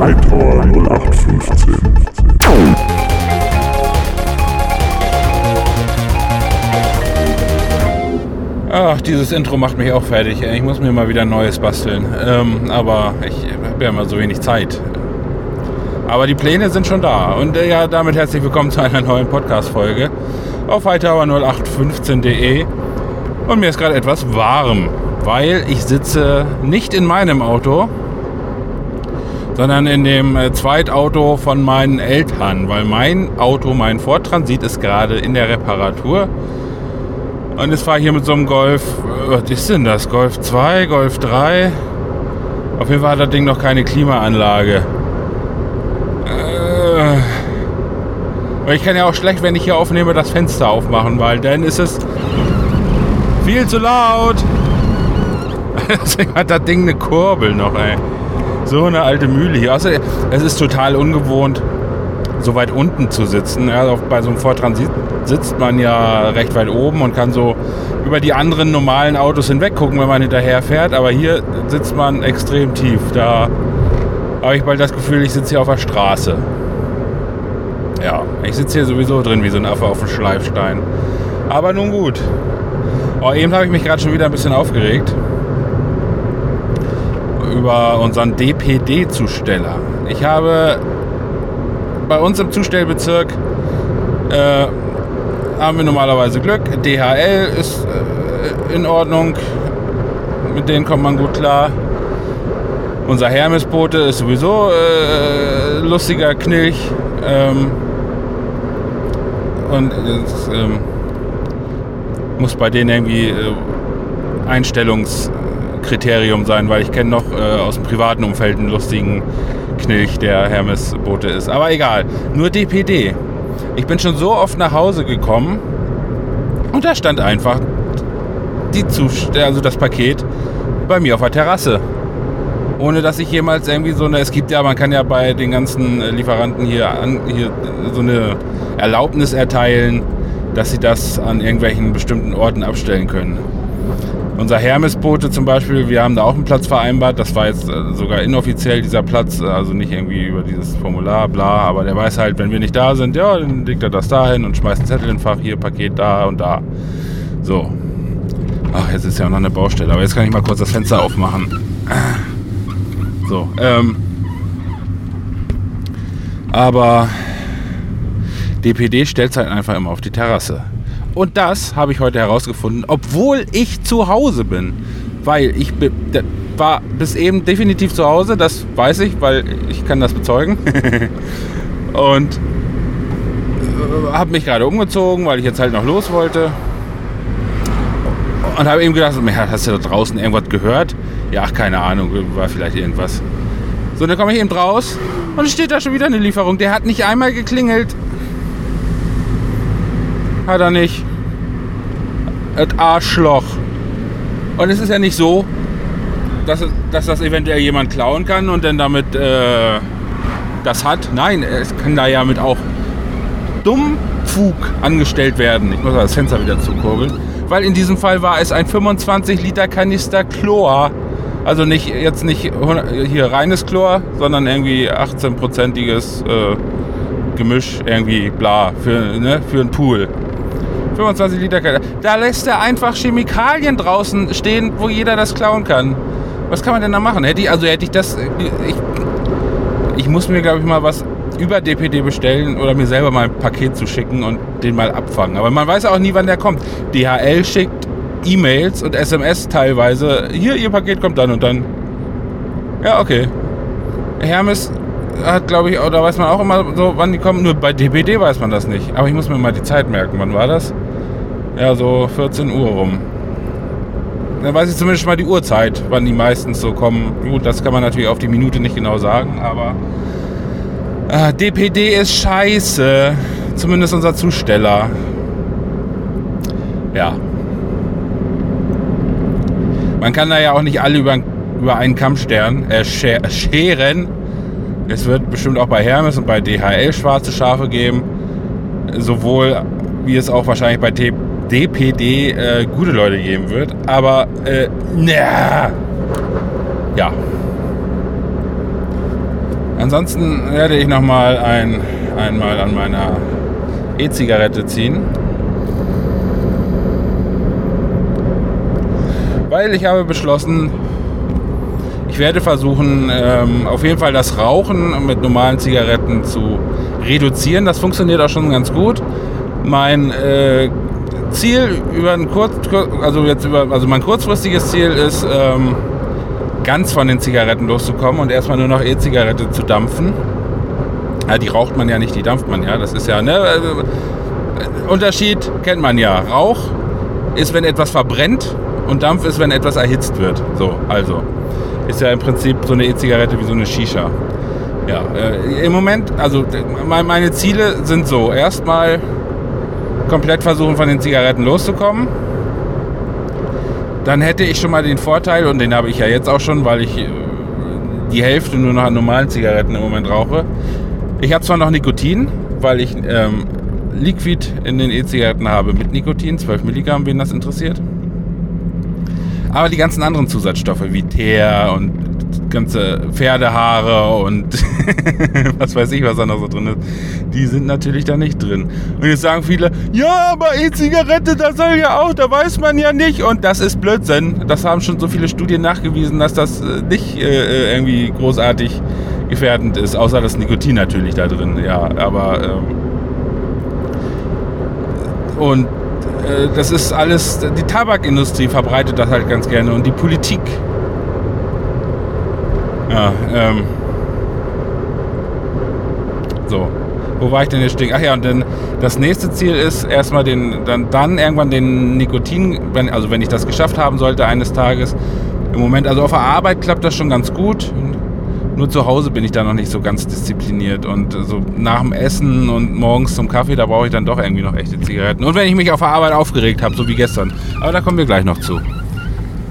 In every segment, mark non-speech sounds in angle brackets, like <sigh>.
Hightower 0815. Ach, dieses Intro macht mich auch fertig. Ich muss mir mal wieder ein neues basteln. Ähm, aber ich habe ja immer so wenig Zeit. Aber die Pläne sind schon da. Und äh, ja, damit herzlich willkommen zu einer neuen Podcast-Folge auf hightower0815.de. Und mir ist gerade etwas warm, weil ich sitze nicht in meinem Auto, sondern in dem äh, Zweitauto von meinen Eltern, weil mein Auto, mein Ford Transit, ist gerade in der Reparatur. Und jetzt fahre ich hier mit so einem Golf, äh, was ist denn das? Golf 2, Golf 3? Auf jeden Fall hat das Ding noch keine Klimaanlage. Äh, ich kann ja auch schlecht, wenn ich hier aufnehme, das Fenster aufmachen, weil dann ist es viel zu laut. <laughs> Deswegen hat das Ding eine Kurbel noch, ey. So eine alte Mühle hier. Außer es ist total ungewohnt, so weit unten zu sitzen. Ja, bei so einem Ford Transit sitzt man ja recht weit oben und kann so über die anderen normalen Autos hinweg gucken, wenn man hinterher fährt. Aber hier sitzt man extrem tief. Da habe ich bald das Gefühl, ich sitze hier auf der Straße. Ja, ich sitze hier sowieso drin wie so ein Affe auf dem Schleifstein. Aber nun gut. Oh, eben habe ich mich gerade schon wieder ein bisschen aufgeregt über unseren DPD-Zusteller. Ich habe bei uns im Zustellbezirk äh, haben wir normalerweise Glück. DHL ist äh, in Ordnung. Mit denen kommt man gut klar. Unser Hermesbote ist sowieso äh, lustiger Knilch. Ähm, und es ähm, muss bei denen irgendwie äh, Einstellungskriterium sein, weil ich kenne noch äh, aus dem privaten Umfeld einen lustigen Knilch, der Hermesbote ist. Aber egal, nur DPD. Ich bin schon so oft nach Hause gekommen und da stand einfach die Zust also das Paket bei mir auf der Terrasse. Ohne dass ich jemals irgendwie so eine, es gibt ja, man kann ja bei den ganzen äh, Lieferanten hier, an, hier so eine Erlaubnis erteilen, dass sie das an irgendwelchen bestimmten Orten abstellen können. Unser Hermesbote zum Beispiel, wir haben da auch einen Platz vereinbart. Das war jetzt äh, sogar inoffiziell dieser Platz, also nicht irgendwie über dieses Formular, bla, aber der weiß halt, wenn wir nicht da sind, ja, dann legt er das dahin und schmeißt einen Zettel in den Fach, hier, Paket da und da. So. Ach, jetzt ist ja auch noch eine Baustelle, aber jetzt kann ich mal kurz das Fenster aufmachen. So, ähm. Aber DPD stellt halt einfach immer auf die Terrasse. Und das habe ich heute herausgefunden, obwohl ich zu Hause bin. Weil ich war bis eben definitiv zu Hause, das weiß ich, weil ich kann das bezeugen. <laughs> Und äh, habe mich gerade umgezogen, weil ich jetzt halt noch los wollte. Und habe eben gedacht, "Ja, hast du da draußen irgendwas gehört? Ja, ach, keine Ahnung, war vielleicht irgendwas. So, dann komme ich eben raus und es steht da schon wieder eine Lieferung. Der hat nicht einmal geklingelt. Hat er nicht. Das Arschloch. Und es ist ja nicht so, dass, dass das eventuell jemand klauen kann und dann damit äh, das hat. Nein, es kann da ja mit auch Dummfug angestellt werden. Ich muss das Fenster wieder zukurbeln. Weil in diesem Fall war es ein 25 Liter Kanister Chlor. Also nicht jetzt nicht 100 hier reines Chlor, sondern irgendwie 18-prozentiges äh, Gemisch, irgendwie bla, für, ne, für einen Pool. 25 Liter Kanister. Da lässt er einfach Chemikalien draußen stehen, wo jeder das klauen kann. Was kann man denn da machen? Hätte ich, also hätte ich das. Ich, ich muss mir, glaube ich, mal was über DPD bestellen oder mir selber mal ein Paket zu schicken und den mal abfangen. Aber man weiß auch nie, wann der kommt. DHL schickt E-Mails und SMS teilweise. Hier, Ihr Paket kommt dann und dann. Ja, okay. Hermes hat, glaube ich, da weiß man auch immer so, wann die kommen. Nur bei DPD weiß man das nicht. Aber ich muss mir mal die Zeit merken. Wann war das? Ja, so 14 Uhr rum. Dann weiß ich zumindest mal die Uhrzeit, wann die meistens so kommen. Gut, das kann man natürlich auf die Minute nicht genau sagen, aber Ah, DPD ist scheiße. Zumindest unser Zusteller. Ja. Man kann da ja auch nicht alle über, über einen Kamm stern, äh, scher- scheren. Es wird bestimmt auch bei Hermes und bei DHL schwarze Schafe geben. Sowohl wie es auch wahrscheinlich bei DPD äh, gute Leute geben wird. Aber, äh, na, ja. Ansonsten werde ich nochmal ein, einmal an meiner E-Zigarette ziehen. Weil ich habe beschlossen, ich werde versuchen, ähm, auf jeden Fall das Rauchen mit normalen Zigaretten zu reduzieren. Das funktioniert auch schon ganz gut. Mein äh, Ziel über ein kurz, also jetzt über, also mein kurzfristiges Ziel ist, ähm, ganz von den Zigaretten loszukommen und erstmal nur noch E-Zigarette zu dampfen. Ja, die raucht man ja nicht, die dampft man ja. Das ist ja, ne? Äh, Unterschied kennt man ja. Rauch ist, wenn etwas verbrennt und Dampf ist, wenn etwas erhitzt wird. So, also. Ist ja im Prinzip so eine E-Zigarette wie so eine Shisha. Ja, äh, im Moment, also meine Ziele sind so. Erstmal komplett versuchen, von den Zigaretten loszukommen. Dann hätte ich schon mal den Vorteil, und den habe ich ja jetzt auch schon, weil ich äh, die Hälfte nur noch an normalen Zigaretten im Moment rauche. Ich habe zwar noch Nikotin, weil ich ähm, Liquid in den E-Zigaretten habe mit Nikotin, 12 Milligramm, wen das interessiert. Aber die ganzen anderen Zusatzstoffe wie Teer und ganze Pferdehaare und <laughs> was weiß ich, was da noch so drin ist, die sind natürlich da nicht drin. Und jetzt sagen viele, ja, aber E-Zigarette, da soll ja auch, da weiß man ja nicht. Und das ist Blödsinn. Das haben schon so viele Studien nachgewiesen, dass das äh, nicht äh, irgendwie großartig gefährdend ist, außer das Nikotin natürlich da drin. Ja, aber ähm, und äh, das ist alles, die Tabakindustrie verbreitet das halt ganz gerne und die Politik. Ja, ähm. So. Wo war ich denn jetzt stehen? Ach ja, und dann das nächste Ziel ist erstmal den, dann, dann irgendwann den Nikotin, wenn, also wenn ich das geschafft haben sollte eines Tages. Im Moment, also auf der Arbeit klappt das schon ganz gut. Nur zu Hause bin ich da noch nicht so ganz diszipliniert. Und so nach dem Essen und morgens zum Kaffee, da brauche ich dann doch irgendwie noch echte Zigaretten. Und wenn ich mich auf der Arbeit aufgeregt habe, so wie gestern. Aber da kommen wir gleich noch zu.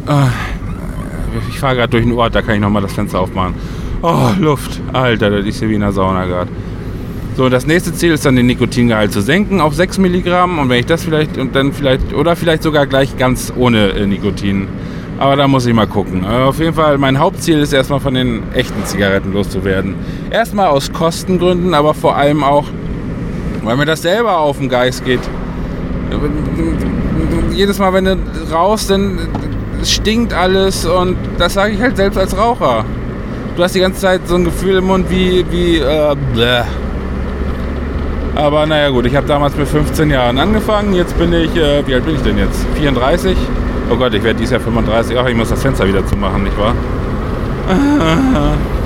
Ah, ich fahre gerade durch den Ort, da kann ich nochmal das Fenster aufmachen. Oh, Luft. Alter, das ist hier wie in der Sauna gerade. So, das nächste Ziel ist dann den Nikotingehalt zu senken auf 6 Milligramm. Und wenn ich das vielleicht und dann vielleicht, oder vielleicht sogar gleich ganz ohne äh, Nikotin aber da muss ich mal gucken. Aber auf jeden Fall, mein Hauptziel ist erstmal von den echten Zigaretten loszuwerden. Erstmal aus Kostengründen, aber vor allem auch, weil mir das selber auf den Geist geht. Jedes Mal, wenn du raus, dann stinkt alles und das sage ich halt selbst als Raucher. Du hast die ganze Zeit so ein Gefühl im Mund wie, wie, äh, bleh. Aber naja gut, ich habe damals mit 15 Jahren angefangen. Jetzt bin ich, äh, wie alt bin ich denn jetzt? 34. Oh Gott, ich werde dieses Jahr 35. Ach, ich muss das Fenster wieder zumachen, nicht wahr? <laughs>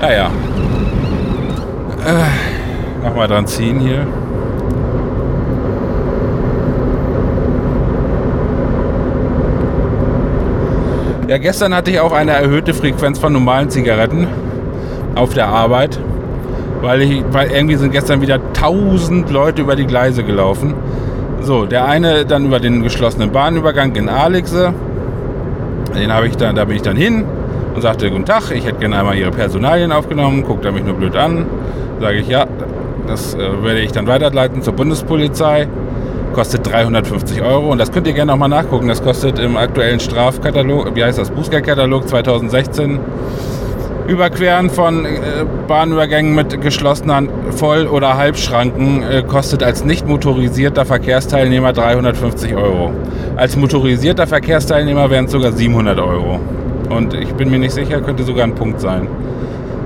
Naja. Äh, Nochmal dran ziehen hier. Ja, gestern hatte ich auch eine erhöhte Frequenz von normalen Zigaretten auf der Arbeit, weil, ich, weil irgendwie sind gestern wieder 1000 Leute über die Gleise gelaufen. So, der eine dann über den geschlossenen Bahnübergang in Alexe. Den habe ich dann, da bin ich dann hin und sagte, guten Tag, ich hätte gerne einmal Ihre Personalien aufgenommen, guckt er mich nur blöd an. Sage ich, ja, das äh, werde ich dann weiterleiten zur Bundespolizei. Kostet 350 Euro und das könnt ihr gerne auch mal nachgucken. Das kostet im aktuellen Strafkatalog, wie heißt das, Bußgeldkatalog 2016 Überqueren von äh, Bahnübergängen mit geschlossenen Voll- oder Halbschranken äh, kostet als nicht motorisierter Verkehrsteilnehmer 350 Euro. Als motorisierter Verkehrsteilnehmer wären es sogar 700 Euro. Und ich bin mir nicht sicher, könnte sogar ein Punkt sein.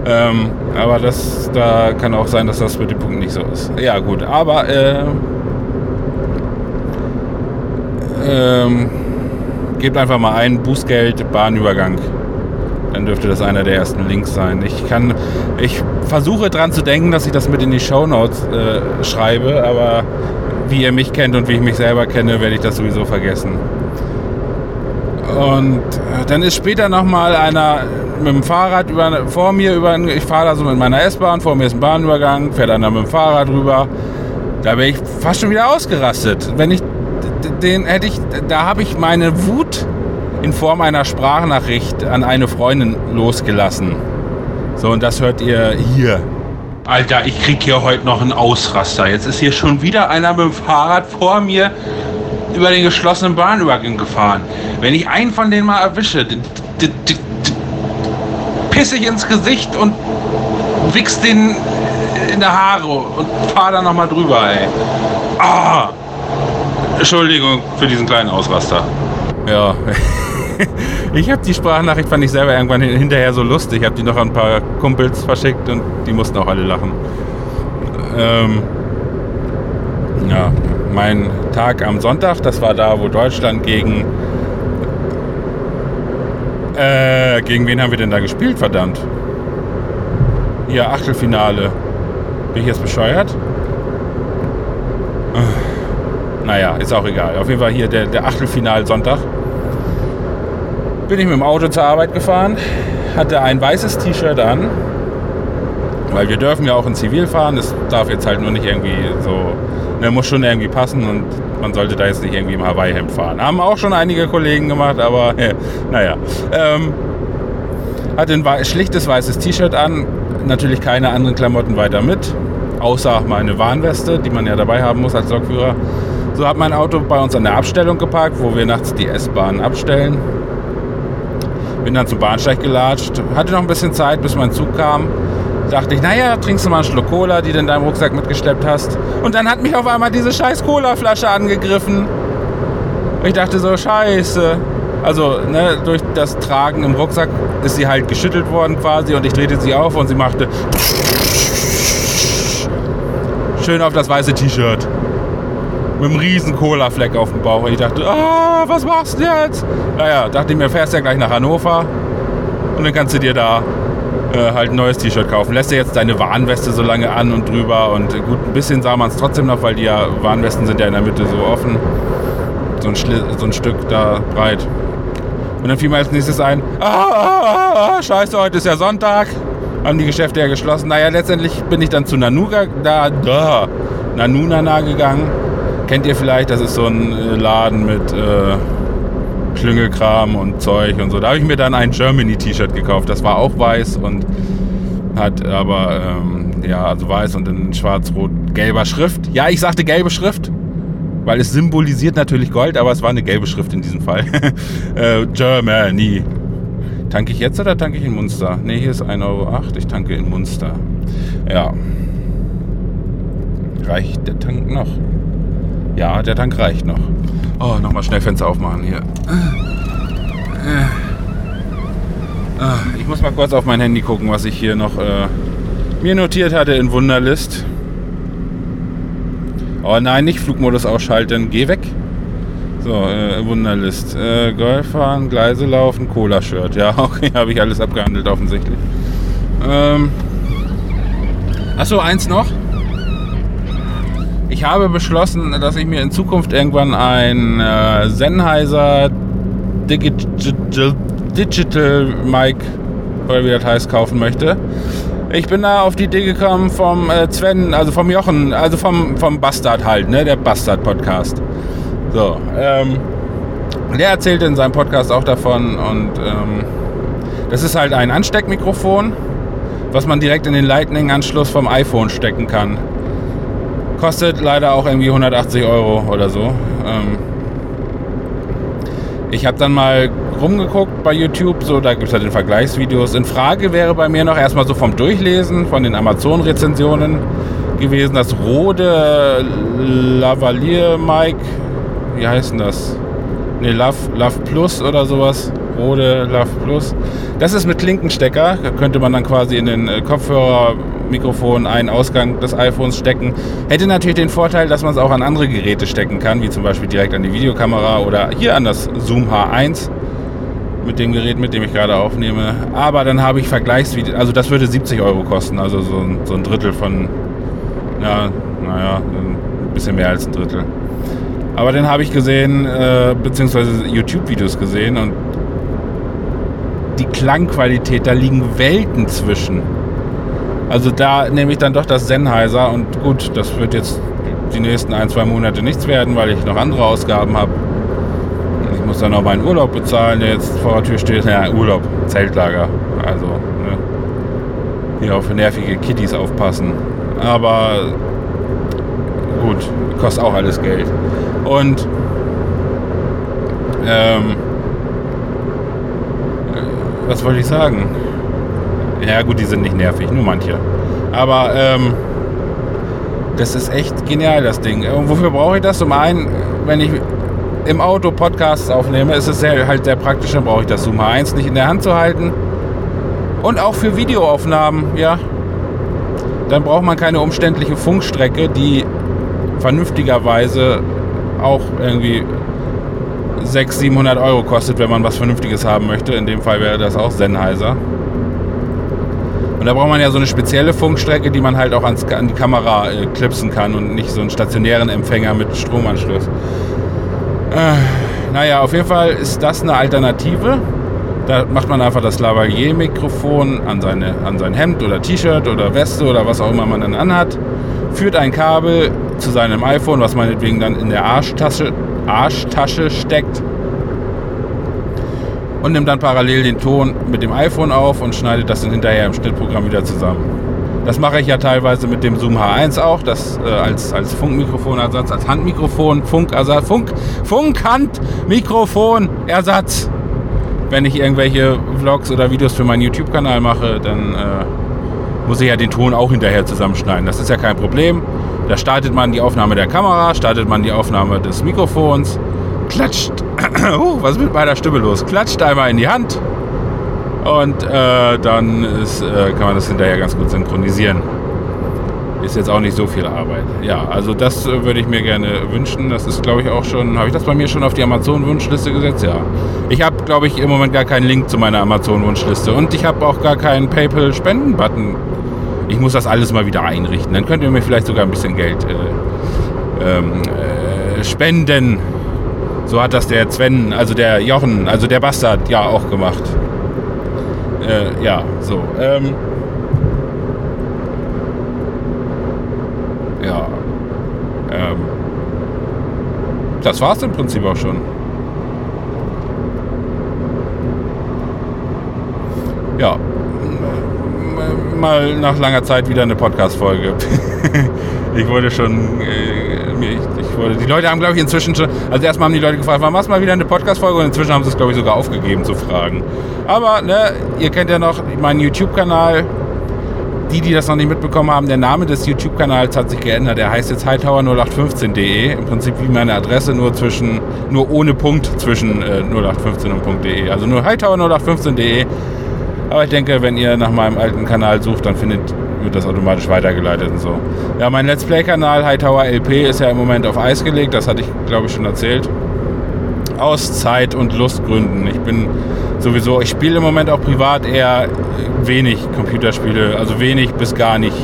Ähm, aber das, da kann auch sein, dass das mit dem Punkt nicht so ist. Ja, gut, aber äh, ähm, gebt einfach mal ein Bußgeld, Bahnübergang dann dürfte das einer der ersten Links sein. Ich kann, ich versuche dran zu denken, dass ich das mit in die Show Notes äh, schreibe, aber wie ihr mich kennt und wie ich mich selber kenne, werde ich das sowieso vergessen. Und äh, dann ist später nochmal einer mit dem Fahrrad über, vor mir über, ich fahre da so mit meiner S-Bahn, vor mir ist ein Bahnübergang, fährt einer mit dem Fahrrad rüber. Da bin ich fast schon wieder ausgerastet. Wenn ich den hätte ich, da habe ich meine Wut in Form einer Sprachnachricht an eine Freundin losgelassen. So, und das hört ihr hier. Alter, ich krieg hier heute noch einen Ausraster. Jetzt ist hier schon wieder einer mit dem Fahrrad vor mir über den geschlossenen Bahnübergang gefahren. Wenn ich einen von denen mal erwische, pisse ich ins Gesicht und wichs den in der Haare und fahr da nochmal drüber, ey. Ah! Entschuldigung für diesen kleinen Ausraster. Ja. <laughs> ich habe die Sprachnachricht, fand ich selber irgendwann hinterher so lustig. Ich habe die noch an ein paar Kumpels verschickt und die mussten auch alle lachen. Ähm, ja, mein Tag am Sonntag, das war da, wo Deutschland gegen. Äh, gegen wen haben wir denn da gespielt, verdammt? Hier, Achtelfinale. Bin ich jetzt bescheuert? Naja, ist auch egal. Auf jeden Fall hier der, der Achtelfinal-Sonntag. Bin ich mit dem Auto zur Arbeit gefahren, hatte ein weißes T-Shirt an, weil wir dürfen ja auch in Zivil fahren. Das darf jetzt halt nur nicht irgendwie so, ne, muss schon irgendwie passen und man sollte da jetzt nicht irgendwie im Hawaii-Hemd fahren. Haben auch schon einige Kollegen gemacht, aber <laughs> naja. Ähm, hatte ein schlichtes weißes T-Shirt an, natürlich keine anderen Klamotten weiter mit, außer meine Warnweste, die man ja dabei haben muss als Lokführer. So hat mein Auto bei uns an der Abstellung geparkt, wo wir nachts die S-Bahn abstellen. Bin dann zum Bahnsteig gelatscht, hatte noch ein bisschen Zeit, bis mein Zug kam. Dachte ich, naja, trinkst du mal einen Schluck Cola, die du in deinem Rucksack mitgeschleppt hast. Und dann hat mich auf einmal diese scheiß Cola-Flasche angegriffen. Ich dachte so, scheiße. Also, ne, durch das Tragen im Rucksack ist sie halt geschüttelt worden quasi und ich drehte sie auf und sie machte schön auf das weiße T-Shirt mit einem riesen Cola-Fleck auf dem Bauch. Und ich dachte, ah, was machst du jetzt? Naja, dachte ich mir, fährst ja gleich nach Hannover und dann kannst du dir da äh, halt ein neues T-Shirt kaufen. Lässt dir jetzt deine Warnweste so lange an und drüber und gut, ein bisschen sah man es trotzdem noch, weil die ja, Warnwesten sind ja in der Mitte so offen. So ein, so ein Stück da breit. Und dann fiel mir als nächstes ein, ah, ah, ah, ah, scheiße, heute ist ja Sonntag. Haben die Geschäfte ja geschlossen. Naja, letztendlich bin ich dann zu Nanuga, da, da, Nanunana gegangen Kennt ihr vielleicht, das ist so ein äh, Laden mit äh, Klüngelkram und Zeug und so. Da habe ich mir dann ein Germany-T-Shirt gekauft. Das war auch weiß und hat aber, ähm, ja, also weiß und in schwarz-rot-gelber Schrift. Ja, ich sagte gelbe Schrift, weil es symbolisiert natürlich Gold, aber es war eine gelbe Schrift in diesem Fall. <laughs> äh, Germany. Tanke ich jetzt oder tanke ich in Munster? Ne, hier ist 1,08 Euro. Ich tanke in Munster. Ja. Reicht der Tank noch? Ja, der Tank reicht noch. Oh, nochmal schnell Fenster aufmachen hier. Ah, ich muss mal kurz auf mein Handy gucken, was ich hier noch äh, mir notiert hatte in Wunderlist. Oh nein, nicht Flugmodus ausschalten. Geh weg. So, äh, Wunderlist. Äh, Golf fahren, Gleise laufen, Cola-Shirt. Ja, <laughs> okay, habe ich alles abgehandelt offensichtlich. Ähm, achso, eins noch. Ich habe beschlossen, dass ich mir in Zukunft irgendwann ein äh, Sennheiser Digital, Digital Mic, oder wie das heißt, kaufen möchte. Ich bin da auf die Idee gekommen vom äh, Sven, also vom Jochen, also vom, vom Bastard halt, ne, der Bastard-Podcast. So, ähm, der erzählt in seinem Podcast auch davon und ähm, das ist halt ein Ansteckmikrofon, was man direkt in den Lightning-Anschluss vom iPhone stecken kann. Kostet leider auch irgendwie 180 Euro oder so. Ähm ich habe dann mal rumgeguckt bei YouTube, so da gibt es halt den Vergleichsvideos. In Frage wäre bei mir noch erstmal so vom Durchlesen von den Amazon-Rezensionen gewesen, das Rode Lavalier Mic, wie heißt denn das? Ne, Love, Love Plus oder sowas. Rode Love Plus. Das ist mit Klinkenstecker. Da könnte man dann quasi in den äh, Kopfhörer Mikrofon einen Ausgang des iPhones stecken. Hätte natürlich den Vorteil, dass man es auch an andere Geräte stecken kann, wie zum Beispiel direkt an die Videokamera oder hier an das Zoom H1 mit dem Gerät, mit dem ich gerade aufnehme. Aber dann habe ich Vergleichsvideos, also das würde 70 Euro kosten, also so ein, so ein Drittel von, ja, naja, ein bisschen mehr als ein Drittel. Aber den habe ich gesehen, äh, beziehungsweise YouTube-Videos gesehen und die Klangqualität, da liegen Welten zwischen. Also da nehme ich dann doch das Sennheiser und gut, das wird jetzt die nächsten ein, zwei Monate nichts werden, weil ich noch andere Ausgaben habe. Ich muss dann auch meinen Urlaub bezahlen, der jetzt vor der Tür steht. Ja, Urlaub, Zeltlager. Also, ne? hier auf nervige Kitties aufpassen. Aber gut, kostet auch alles Geld. Und ähm, äh, was wollte ich sagen? Ja gut, die sind nicht nervig, nur manche. Aber ähm, das ist echt genial, das Ding. Und wofür brauche ich das? Zum einen, wenn ich im Auto Podcasts aufnehme, ist es sehr, halt sehr praktisch, dann brauche ich das Zoom H1 nicht in der Hand zu halten. Und auch für Videoaufnahmen, ja. Dann braucht man keine umständliche Funkstrecke, die vernünftigerweise auch irgendwie 600, 700 Euro kostet, wenn man was Vernünftiges haben möchte. In dem Fall wäre das auch Sennheiser. Und da braucht man ja so eine spezielle Funkstrecke, die man halt auch ans, an die Kamera äh, klipsen kann und nicht so einen stationären Empfänger mit Stromanschluss. Äh, naja, auf jeden Fall ist das eine Alternative. Da macht man einfach das Lavalier-Mikrofon an, an sein Hemd oder T-Shirt oder Weste oder was auch immer man dann anhat, führt ein Kabel zu seinem iPhone, was meinetwegen dann in der Arschtasche, Arschtasche steckt und nimmt dann parallel den Ton mit dem iPhone auf und schneidet das dann hinterher im Schnittprogramm wieder zusammen. Das mache ich ja teilweise mit dem Zoom H1 auch, das äh, als, als Funkmikrofonersatz, als Handmikrofon, Funkersatz, Funk, Funkhandmikrofonersatz. Wenn ich irgendwelche Vlogs oder Videos für meinen YouTube-Kanal mache, dann äh, muss ich ja den Ton auch hinterher zusammenschneiden. Das ist ja kein Problem. Da startet man die Aufnahme der Kamera, startet man die Aufnahme des Mikrofons, klatscht, <clears throat> uh, was ist mit meiner Stimme los? Klatscht einmal in die Hand und äh, dann ist, äh, kann man das hinterher ganz gut synchronisieren. Ist jetzt auch nicht so viel Arbeit. Ja, also das äh, würde ich mir gerne wünschen. Das ist, glaube ich, auch schon. Habe ich das bei mir schon auf die Amazon-Wunschliste gesetzt? Ja. Ich habe, glaube ich, im Moment gar keinen Link zu meiner Amazon-Wunschliste. Und ich habe auch gar keinen PayPal-Spenden-Button. Ich muss das alles mal wieder einrichten. Dann könnt ihr mir vielleicht sogar ein bisschen Geld äh, ähm, äh, spenden. So hat das der Sven, also der Jochen, also der Bastard, ja auch gemacht. Äh, ja, so. Ähm, ja. Ähm, das war's im Prinzip auch schon. Ja. Mal nach langer Zeit wieder eine Podcast-Folge. <laughs> ich wurde schon. Äh, ich, ich wurde, die Leute haben, glaube ich, inzwischen schon. Also, erstmal haben die Leute gefragt, wann machst du mal wieder eine Podcast-Folge? Und inzwischen haben sie es, glaube ich, sogar aufgegeben zu fragen. Aber, ne, ihr kennt ja noch meinen YouTube-Kanal. Die, die das noch nicht mitbekommen haben, der Name des YouTube-Kanals hat sich geändert. Der heißt jetzt hightower0815.de. Im Prinzip wie meine Adresse, nur zwischen, nur ohne Punkt zwischen äh, 0815 und .de. Also nur hightower0815.de. Aber ich denke, wenn ihr nach meinem alten Kanal sucht, dann findet, wird das automatisch weitergeleitet und so. Ja, mein Let's Play-Kanal Hightower LP ist ja im Moment auf Eis gelegt. Das hatte ich, glaube ich, schon erzählt. Aus Zeit- und Lustgründen. Ich bin sowieso, ich spiele im Moment auch privat eher wenig Computerspiele, also wenig bis gar nicht.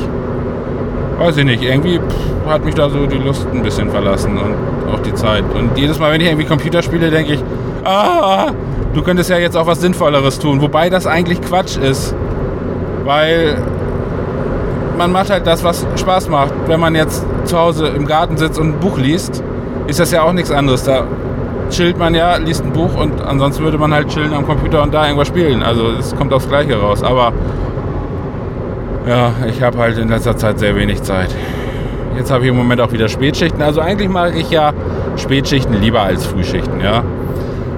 Weiß ich nicht, irgendwie hat mich da so die Lust ein bisschen verlassen und auch die Zeit. Und jedes Mal, wenn ich irgendwie Computerspiele, denke ich, ah, du könntest ja jetzt auch was Sinnvolleres tun. Wobei das eigentlich Quatsch ist. Weil man macht halt das, was Spaß macht. Wenn man jetzt zu Hause im Garten sitzt und ein Buch liest, ist das ja auch nichts anderes. Da chillt man ja, liest ein Buch und ansonsten würde man halt chillen am Computer und da irgendwas spielen. Also es kommt aufs Gleiche raus. Aber ja, ich habe halt in letzter Zeit sehr wenig Zeit. Jetzt habe ich im Moment auch wieder Spätschichten. Also eigentlich mag ich ja Spätschichten lieber als Frühschichten, ja.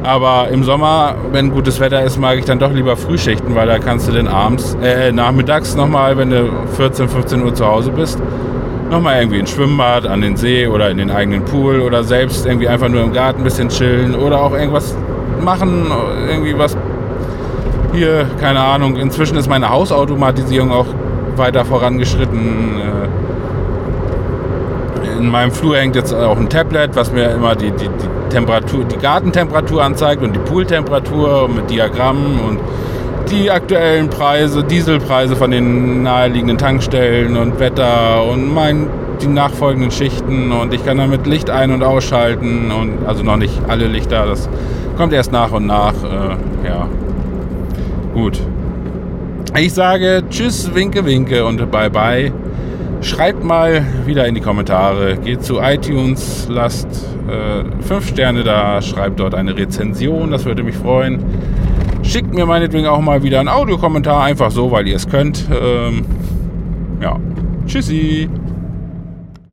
Aber im Sommer, wenn gutes Wetter ist, mag ich dann doch lieber Frühschichten, weil da kannst du dann abends, äh, nachmittags nochmal, wenn du 14, 15 Uhr zu Hause bist, nochmal irgendwie ins Schwimmbad, an den See oder in den eigenen Pool oder selbst irgendwie einfach nur im Garten ein bisschen chillen oder auch irgendwas machen, irgendwie was hier, keine Ahnung. Inzwischen ist meine Hausautomatisierung auch weiter vorangeschritten. Äh, in meinem Flur hängt jetzt auch ein Tablet, was mir immer die, die, die Temperatur, die Gartentemperatur anzeigt und die Pooltemperatur mit Diagrammen und die aktuellen Preise, Dieselpreise von den naheliegenden Tankstellen und Wetter und mein, die nachfolgenden Schichten und ich kann damit Licht ein- und ausschalten und also noch nicht alle Lichter, das kommt erst nach und nach. Äh, ja, gut. Ich sage Tschüss, Winke, Winke und Bye Bye. Schreibt mal wieder in die Kommentare, geht zu iTunes, lasst 5 äh, Sterne da, schreibt dort eine Rezension, das würde mich freuen. Schickt mir meinetwegen auch mal wieder einen Audiokommentar, einfach so, weil ihr es könnt. Ähm, ja, tschüssi.